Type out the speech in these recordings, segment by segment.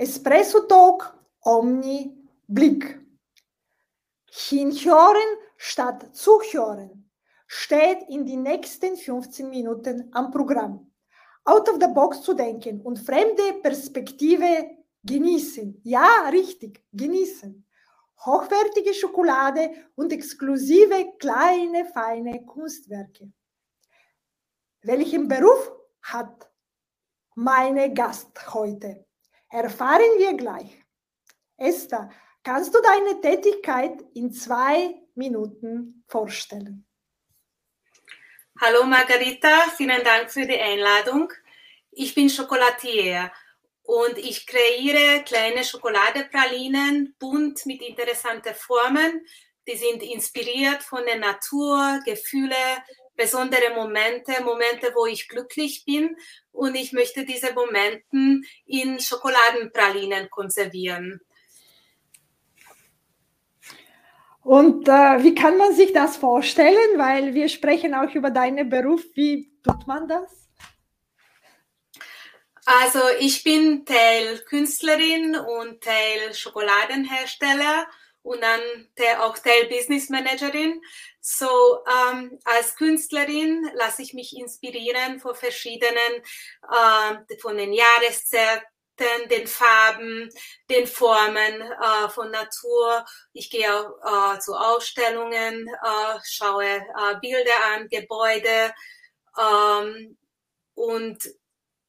Espresso Talk Omni Blick. Hinhören statt zuhören steht in den nächsten 15 Minuten am Programm. Out of the box zu denken und fremde Perspektive genießen. Ja, richtig, genießen. Hochwertige Schokolade und exklusive kleine, feine Kunstwerke. Welchen Beruf hat meine Gast heute? Erfahren wir gleich. Esther, kannst du deine Tätigkeit in zwei Minuten vorstellen? Hallo Margarita, vielen Dank für die Einladung. Ich bin Chocolatier und ich kreiere kleine Schokoladepralinen, bunt mit interessanten Formen. Die sind inspiriert von der Natur, Gefühle, besondere Momente, Momente, wo ich glücklich bin. Und ich möchte diese Momente in Schokoladenpralinen konservieren. Und äh, wie kann man sich das vorstellen? Weil wir sprechen auch über deinen Beruf. Wie tut man das? Also ich bin Teil Künstlerin und Teil Schokoladenhersteller und dann auch Teil Business Managerin. So ähm, als Künstlerin lasse ich mich inspirieren von verschiedenen, äh, von den Jahreszeiten, den Farben, den Formen äh, von Natur. Ich gehe äh, zu Ausstellungen, äh, schaue äh, Bilder an, Gebäude ähm, und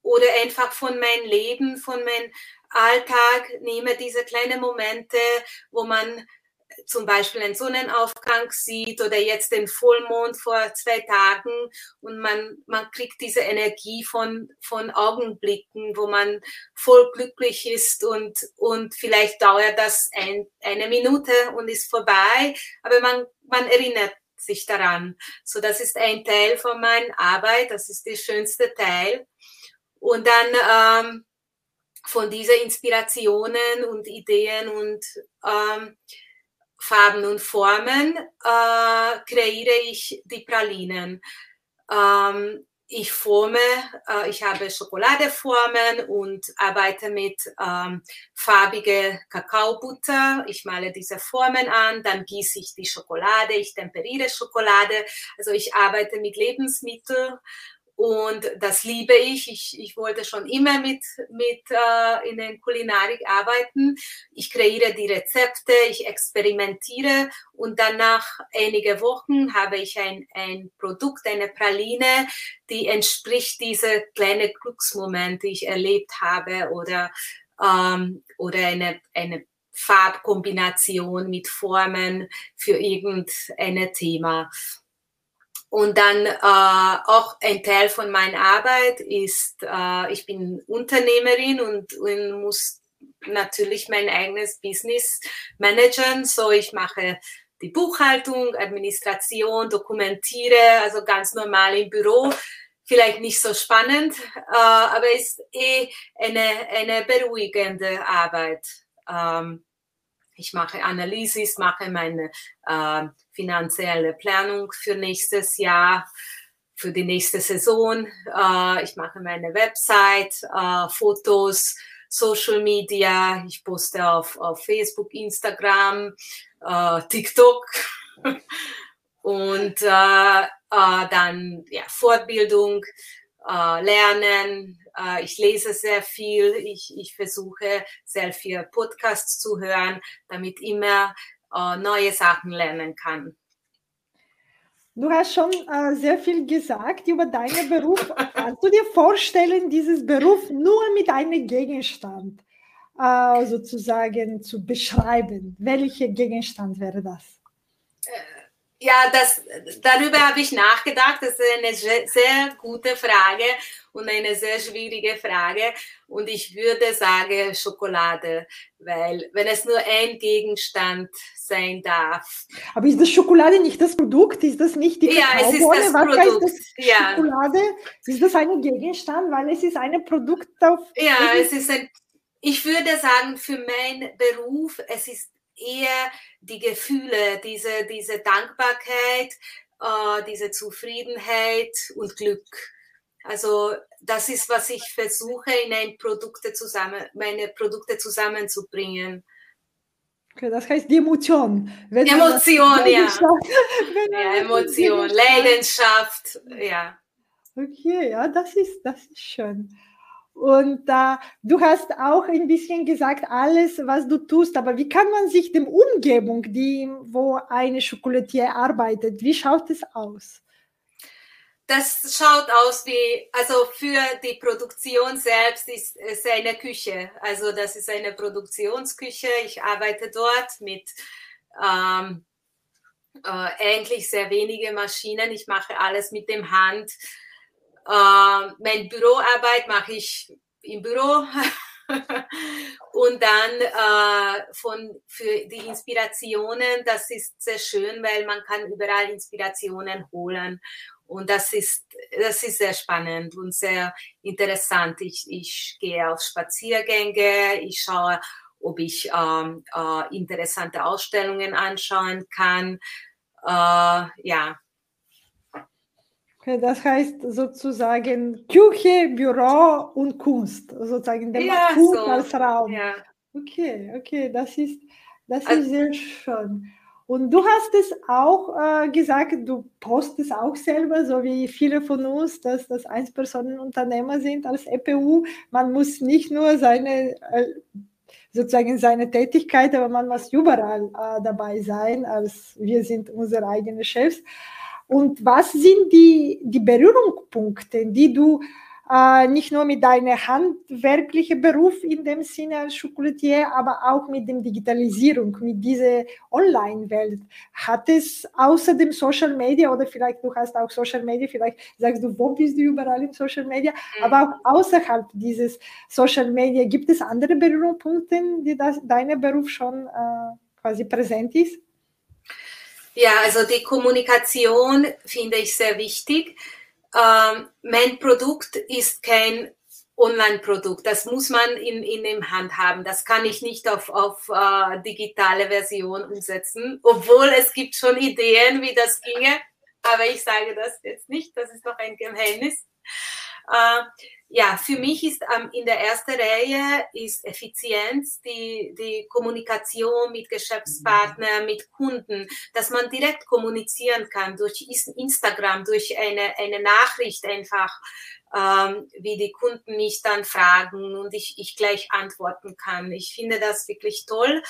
oder einfach von meinem Leben, von meinem Alltag nehme diese kleinen Momente, wo man zum Beispiel einen Sonnenaufgang sieht oder jetzt den Vollmond vor zwei Tagen und man, man kriegt diese Energie von, von Augenblicken, wo man voll glücklich ist und, und vielleicht dauert das ein, eine Minute und ist vorbei, aber man, man erinnert sich daran. So, das ist ein Teil von meiner Arbeit, das ist der schönste Teil. Und dann ähm, von diesen Inspirationen und Ideen und ähm, Farben und Formen äh, kreiere ich die Pralinen. Ähm, ich forme, äh, ich habe Schokoladeformen und arbeite mit ähm, farbige Kakaobutter. Ich male diese Formen an, dann gieße ich die Schokolade, ich temperiere Schokolade. Also ich arbeite mit Lebensmitteln und das liebe ich. Ich, ich wollte schon immer mit, mit äh, in der Kulinarik arbeiten. Ich kreiere die Rezepte, ich experimentiere und dann nach einigen Wochen habe ich ein, ein Produkt, eine Praline, die entspricht diese kleinen Glücksmomente, die ich erlebt habe oder, ähm, oder eine, eine Farbkombination mit Formen für irgendein Thema. Und dann äh, auch ein Teil von meiner Arbeit ist, äh, ich bin Unternehmerin und, und muss natürlich mein eigenes Business managen. So ich mache die Buchhaltung, Administration, dokumentiere, also ganz normal im Büro. Vielleicht nicht so spannend, äh, aber ist eh eine, eine beruhigende Arbeit. Ähm, ich mache Analysis, mache meine äh, finanzielle Planung für nächstes Jahr, für die nächste Saison. Äh, ich mache meine Website, äh, Fotos, Social Media. Ich poste auf, auf Facebook, Instagram, äh, TikTok. Und dann ja, Fortbildung, Lernen, ich lese sehr viel, ich, ich versuche sehr viel Podcasts zu hören, damit immer äh, neue Sachen lernen kann. Du hast schon äh, sehr viel gesagt über deinen Beruf. Kannst du dir vorstellen, dieses Beruf nur mit einem Gegenstand äh, sozusagen zu beschreiben? Welcher Gegenstand wäre das? Ja, das, darüber habe ich nachgedacht. Das ist eine sehr gute Frage und eine sehr schwierige Frage. Und ich würde sagen Schokolade, weil wenn es nur ein Gegenstand sein darf. Aber ist das Schokolade nicht das Produkt? Ist das nicht die Ja, es ist das Was Produkt. Das ja. Schokolade? Ist das ein Gegenstand? Weil es ist ein Produkt auf... Ja, es ist ein... Ich würde sagen, für meinen Beruf, es ist eher die Gefühle, diese, diese Dankbarkeit, äh, diese Zufriedenheit und Glück. Also das ist, was ich versuche, in ein Produkte zusammen, meine Produkte zusammenzubringen. Okay, das heißt die Emotion. Wenn Emotion, ja. ja. Emotion, Leidenschaft, ja. Okay, ja, das ist, das ist schön. Und äh, du hast auch ein bisschen gesagt, alles, was du tust, aber wie kann man sich dem Umgebung, die, wo eine Schokolatier arbeitet, wie schaut es aus? Das schaut aus wie, also für die Produktion selbst ist es eine Küche. Also das ist eine Produktionsküche. Ich arbeite dort mit ähm, äh, eigentlich sehr wenige Maschinen. Ich mache alles mit dem Hand. Äh, mein Büroarbeit mache ich im Büro. und dann äh, von, für die Inspirationen, das ist sehr schön, weil man kann überall Inspirationen holen. Und das ist, das ist sehr spannend und sehr interessant. Ich, ich gehe auf Spaziergänge, ich schaue, ob ich ähm, äh, interessante Ausstellungen anschauen kann. Äh, ja, das heißt sozusagen Küche, Büro und Kunst, sozusagen der ja, Kunst so. als Raum. Ja. Okay, okay, das ist, das also, ist sehr schön. Und du hast es auch äh, gesagt, du postest auch selber, so wie viele von uns, dass das Einpersonenunternehmer sind als EPU. Man muss nicht nur seine äh, sozusagen seine Tätigkeit, aber man muss überall äh, dabei sein, als wir sind unsere eigenen Chefs. Und was sind die, die Berührungspunkte, die du äh, nicht nur mit deinem handwerklichen Beruf in dem Sinne als Schokolatier, aber auch mit der Digitalisierung, mit dieser Online-Welt. Hat es außer dem Social Media oder vielleicht du hast auch Social Media, vielleicht sagst du, wo bist du überall im Social Media, mhm. aber auch außerhalb dieses Social Media, gibt es andere Berührungspunkte, die das, dein Beruf schon äh, quasi präsent ist? Ja, also die Kommunikation finde ich sehr wichtig. Ähm, mein Produkt ist kein Online-Produkt. Das muss man in, in dem Hand haben. Das kann ich nicht auf, auf äh, digitale Version umsetzen, obwohl es gibt schon Ideen, wie das ginge. Aber ich sage das jetzt nicht. Das ist noch ein Geheimnis. Äh, ja, für mich ist ähm, in der ersten Reihe ist Effizienz, die, die Kommunikation mit Geschäftspartnern, mit Kunden, dass man direkt kommunizieren kann durch Instagram, durch eine, eine Nachricht einfach, ähm, wie die Kunden mich dann fragen und ich, ich gleich antworten kann. Ich finde das wirklich toll.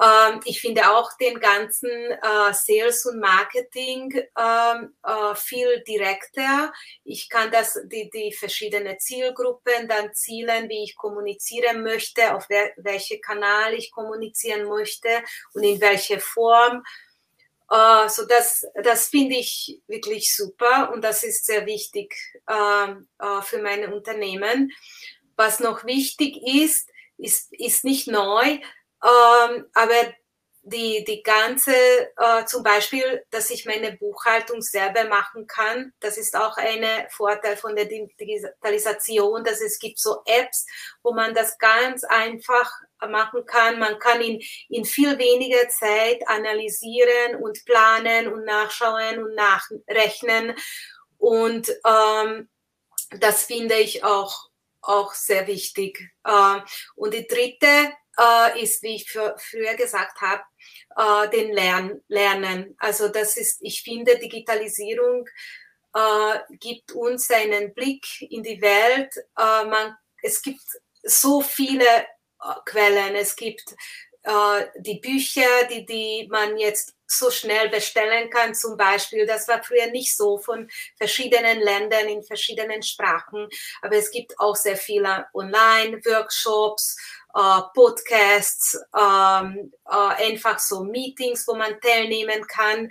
Ähm, ich finde auch den ganzen äh, Sales und Marketing ähm, äh, viel direkter. Ich kann das, die, die verschiedenen Zielgruppen dann zielen, wie ich kommunizieren möchte, auf wer, welche Kanal ich kommunizieren möchte und in welche Form. Uh, so das, das finde ich wirklich super und das ist sehr wichtig uh, für meine Unternehmen. Was noch wichtig ist, ist, ist nicht neu, ähm, aber die, die ganze, äh, zum Beispiel, dass ich meine Buchhaltung selber machen kann, das ist auch ein Vorteil von der Digitalisation, dass es gibt so Apps, wo man das ganz einfach machen kann. Man kann in, in viel weniger Zeit analysieren und planen und nachschauen und nachrechnen. Und ähm, das finde ich auch, auch sehr wichtig. Äh, und die dritte äh, ist, wie ich für, früher gesagt habe, äh, den Lern Lernen. Also das ist, ich finde, Digitalisierung äh, gibt uns einen Blick in die Welt. Äh, man, es gibt so viele äh, Quellen. Es gibt äh, die Bücher, die, die man jetzt so schnell bestellen kann, zum Beispiel. Das war früher nicht so von verschiedenen Ländern in verschiedenen Sprachen. Aber es gibt auch sehr viele Online-Workshops, Podcasts, ähm, äh, einfach so Meetings, wo man teilnehmen kann.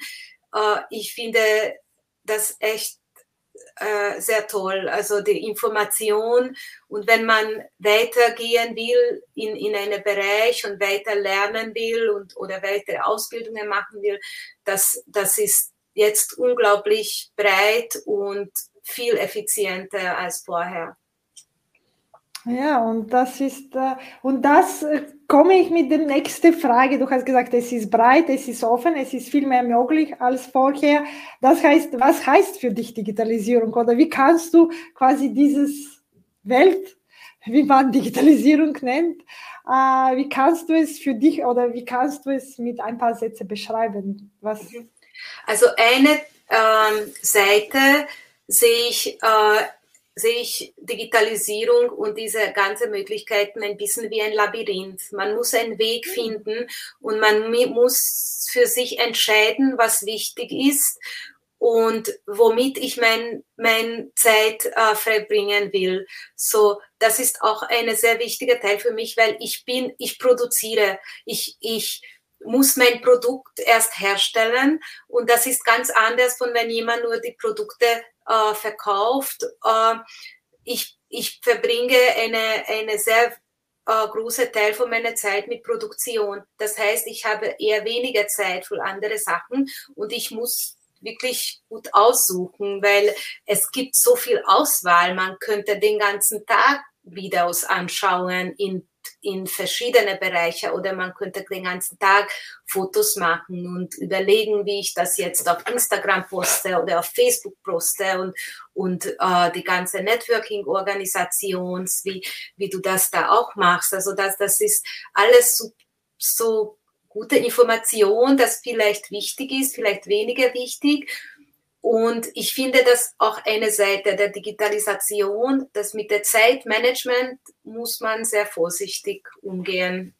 Äh, ich finde das echt äh, sehr toll. Also die Information und wenn man weitergehen will in, in einen Bereich und weiter lernen will und oder weitere Ausbildungen machen will, das, das ist jetzt unglaublich breit und viel effizienter als vorher. Ja, und das ist, äh, und das äh, komme ich mit der nächsten Frage. Du hast gesagt, es ist breit, es ist offen, es ist viel mehr möglich als vorher. Das heißt, was heißt für dich Digitalisierung oder wie kannst du quasi dieses Welt, wie man Digitalisierung nennt, äh, wie kannst du es für dich oder wie kannst du es mit ein paar Sätzen beschreiben? Was? Also eine ähm, Seite sehe ich äh, sehe ich Digitalisierung und diese ganzen Möglichkeiten ein bisschen wie ein Labyrinth. Man muss einen Weg mhm. finden und man muss für sich entscheiden, was wichtig ist und womit ich mein, mein Zeit äh, verbringen will. So, das ist auch ein sehr wichtiger Teil für mich, weil ich bin, ich produziere, ich, ich muss mein Produkt erst herstellen und das ist ganz anders von wenn jemand nur die Produkte äh, verkauft. Äh, ich, ich verbringe eine, eine sehr äh, große Teil von meiner Zeit mit Produktion. Das heißt, ich habe eher weniger Zeit für andere Sachen und ich muss wirklich gut aussuchen, weil es gibt so viel Auswahl. Man könnte den ganzen Tag Videos anschauen in in verschiedene Bereiche oder man könnte den ganzen Tag Fotos machen und überlegen, wie ich das jetzt auf Instagram poste oder auf Facebook poste und, und äh, die ganze Networking-Organisation, wie, wie du das da auch machst. Also das, das ist alles so, so gute Information, das vielleicht wichtig ist, vielleicht weniger wichtig. Und ich finde das auch eine Seite der Digitalisation, dass mit der Zeitmanagement muss man sehr vorsichtig umgehen.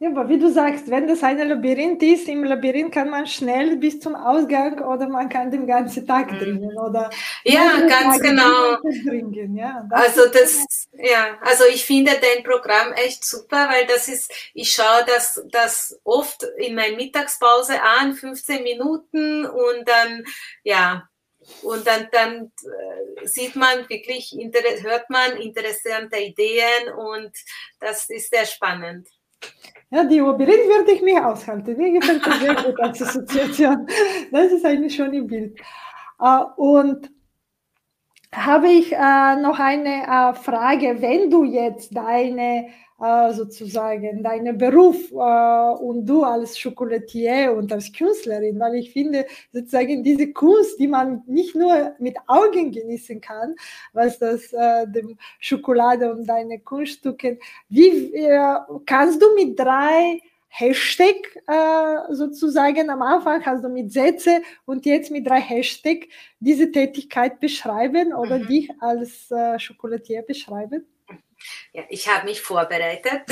Ja, aber wie du sagst, wenn das ein Labyrinth ist, im Labyrinth kann man schnell bis zum Ausgang oder man kann den ganzen Tag mhm. dringen oder ja, ganz Tage genau. Dringen, ja. Das also das, ja, also ich finde dein Programm echt super, weil das ist, ich schaue das, das oft in meiner Mittagspause an, 15 Minuten und dann, ja, und dann, dann äh, sieht man wirklich, hört man interessante Ideen und das ist sehr spannend. Ja, die Labyrinth würde ich mir aushalten. Mir gefällt das sehr gut als Assoziation. Das ist eigentlich schon im Bild. Äh, und habe ich äh, noch eine äh, Frage. Wenn du jetzt deine sozusagen deinen Beruf äh, und du als Chocolatier und als Künstlerin, weil ich finde sozusagen diese Kunst, die man nicht nur mit Augen genießen kann, was das äh, dem Schokolade und deine Kunststücke, wie äh, kannst du mit drei Hashtag äh, sozusagen am Anfang hast du mit Sätze und jetzt mit drei Hashtag diese Tätigkeit beschreiben oder mhm. dich als äh, Chocolatier beschreiben? Ja, ich habe mich vorbereitet.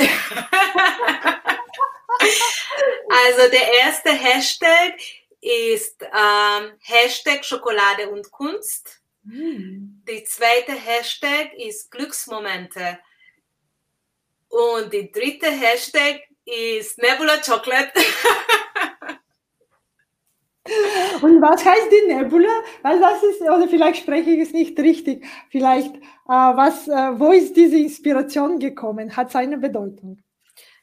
also der erste Hashtag ist ähm, Hashtag Schokolade und Kunst. Mm. Die zweite Hashtag ist Glücksmomente. Und die dritte Hashtag ist Nebula Chocolate. Und was heißt die Nebula? Weil das ist, oder vielleicht spreche ich es nicht richtig. Vielleicht, äh, was, äh, wo ist diese Inspiration gekommen? Hat es eine Bedeutung?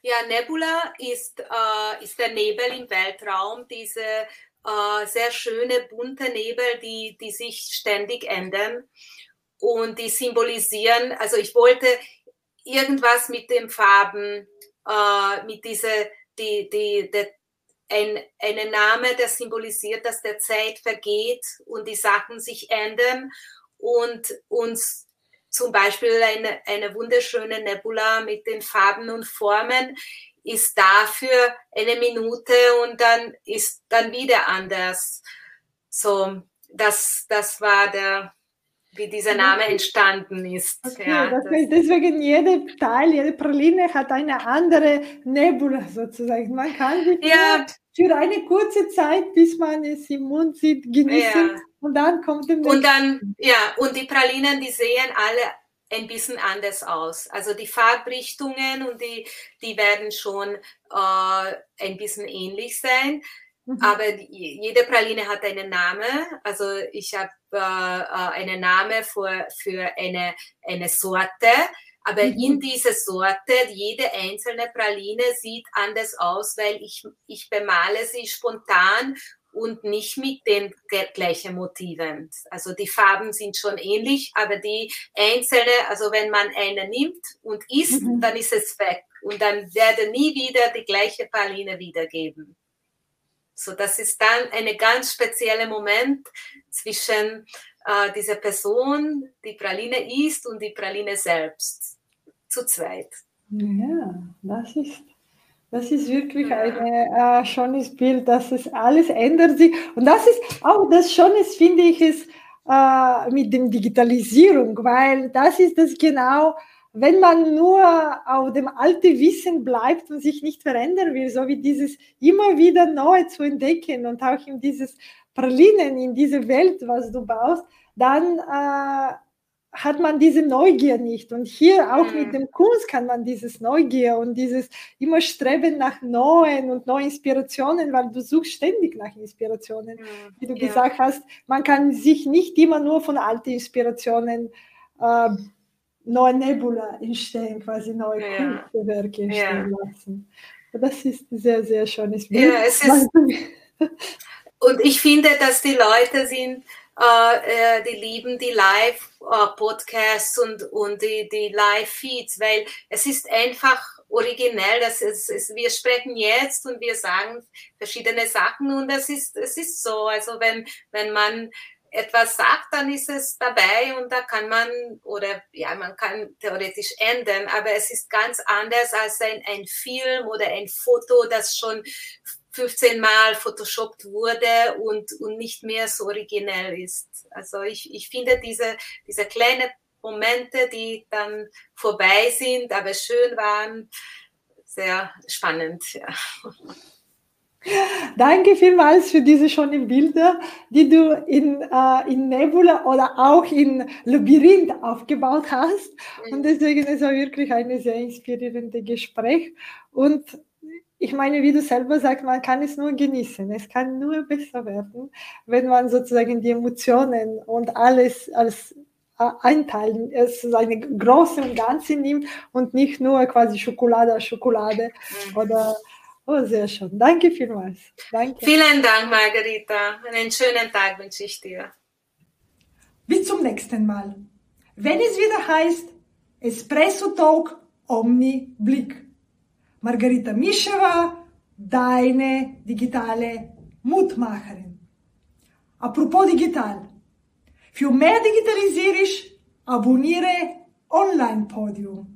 Ja, Nebula ist, äh, ist der Nebel im Weltraum, diese äh, sehr schöne bunte Nebel, die, die sich ständig ändern und die symbolisieren, also ich wollte irgendwas mit den Farben, äh, mit dieser, die, die, der, ein, einen Name, der symbolisiert, dass der Zeit vergeht und die Sachen sich ändern und uns zum Beispiel eine, eine wunderschöne Nebula mit den Farben und Formen ist dafür eine Minute und dann ist dann wieder anders. So, das, das war der, wie dieser Name entstanden ist. Okay, ja, das heißt, deswegen jede Teil, jede Praline hat eine andere Nebula sozusagen. Man kann sie ja. für eine kurze Zeit, bis man es im Mund sieht, genießen ja. und dann kommt der Und dann, ja, und die Pralinen, die sehen alle ein bisschen anders aus. Also die Farbrichtungen und die, die werden schon äh, ein bisschen ähnlich sein. Mhm. Aber die, jede Praline hat einen Namen. Also ich habe äh, äh, einen Namen für, für eine, eine Sorte. Aber mhm. in dieser Sorte, jede einzelne Praline sieht anders aus, weil ich, ich bemale sie spontan und nicht mit den gleichen Motiven. Also die Farben sind schon ähnlich, aber die einzelne, also wenn man eine nimmt und isst, mhm. dann ist es weg und dann werde nie wieder die gleiche Praline wiedergeben. So, das ist dann ein ganz spezieller Moment zwischen äh, dieser Person, die Praline isst und die Praline selbst. Zu zweit. Ja, das ist, das ist wirklich ein äh, schönes Bild, dass es alles ändert sich. Und das ist auch das Schöne, finde ich, ist äh, mit der Digitalisierung, weil das ist das genau, wenn man nur auf dem alten Wissen bleibt und sich nicht verändern will, so wie dieses immer wieder neu zu entdecken und auch in dieses Pralinen, in diese Welt, was du baust, dann äh, hat man diese Neugier nicht. Und hier auch mhm. mit dem Kunst kann man dieses Neugier und dieses immer Streben nach neuen und neuen Inspirationen, weil du suchst ständig nach Inspirationen. Mhm. Wie du ja. gesagt hast, man kann sich nicht immer nur von alten Inspirationen äh, neue Nebula entstehen, quasi neue ja. Kunstwerke entstehen ja. lassen. Das ist sehr, sehr schönes Bild. Ja, es ist, und ich finde, dass die Leute sind, äh, äh, die lieben die Live-Podcasts und, und die, die Live-Feeds, weil es ist einfach originell. Das ist, ist, wir sprechen jetzt und wir sagen verschiedene Sachen und es ist, es ist so. Also wenn, wenn man etwas sagt, dann ist es dabei und da kann man, oder ja, man kann theoretisch ändern, aber es ist ganz anders als ein, ein Film oder ein Foto, das schon 15 Mal photoshoppt wurde und, und nicht mehr so originell ist. Also ich, ich finde diese, diese kleinen Momente, die dann vorbei sind, aber schön waren, sehr spannend. Ja. Danke vielmals für diese schönen Bilder, die du in, äh, in Nebula oder auch in Labyrinth aufgebaut hast. Und deswegen ist es wirklich ein sehr inspirierendes Gespräch. Und ich meine, wie du selber sagst, man kann es nur genießen. Es kann nur besser werden, wenn man sozusagen die Emotionen und alles als äh, einteilen, es eine große und ganze nimmt und nicht nur quasi Schokolade Schokolade mhm. oder Oh, sehr schön. Danke vielmals. Danke. Vielen Dank, Margarita. Einen schönen Tag wünsche ich dir. Bis zum nächsten Mal. Wenn es wieder heißt Espresso Talk Omni Blick. Margarita Mischewa, deine digitale Mutmacherin. Apropos digital. Für mehr Digitalisierisch abonniere Online Podium.